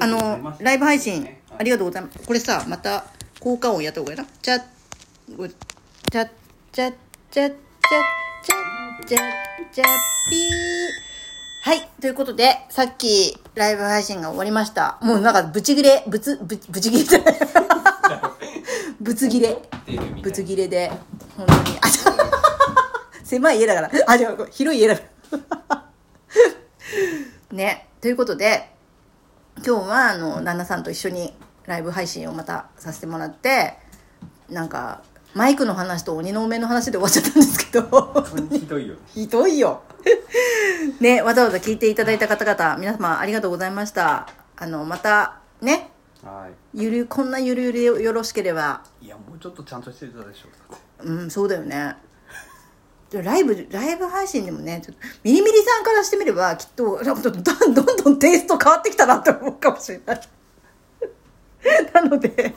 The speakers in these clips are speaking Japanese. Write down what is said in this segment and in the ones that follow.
あのライブ配信ねありがとうございます。これさまた効果音やった方がいいな。チャッチャッチャッチャッチャッチャッチャッチャッピーはいということでさっきライブ配信が終わりましたもうなんかブチギレブツブブチギレじゃないブツギレ出るみたいぶつ切れで本当にあ狭い家だからあじゃあ広い家だからねということで今日はあの旦那さんと一緒にライブ配信をまたさせてもらってなんかマイクの話と鬼のお面の話で終わっちゃったんですけど。ひどいよ。ね ひどいよ。ねわざわざ聞いていただいた方々皆様ありがとうございました。あのまたね。はゆるこんなゆるゆるでよろしければ。いいやもうちょっとちゃんとしてたでしょだって。うんそうだよね。でライブライブ配信でもねちょっとミリミリさんからしてみればきっとなんかちょっとどんどんどんテイスト変わってきたなって思うかもしれない。なので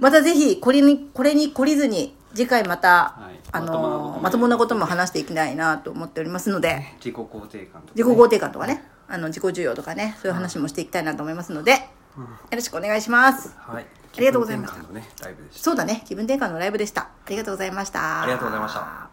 またぜひこれにこれに懲りずに次回また、はいあまともなことものまともなことも話していきたいなと思っておりますので。自己肯定感とかね。自己肯定感とかね。あの自己需要とかね。そういう話もしていきたいなと思いますので、よろしくお願いします。はい。ありがとうございました。そうだね。気分転換のライブでした。ありがとうございました。ありがとうございました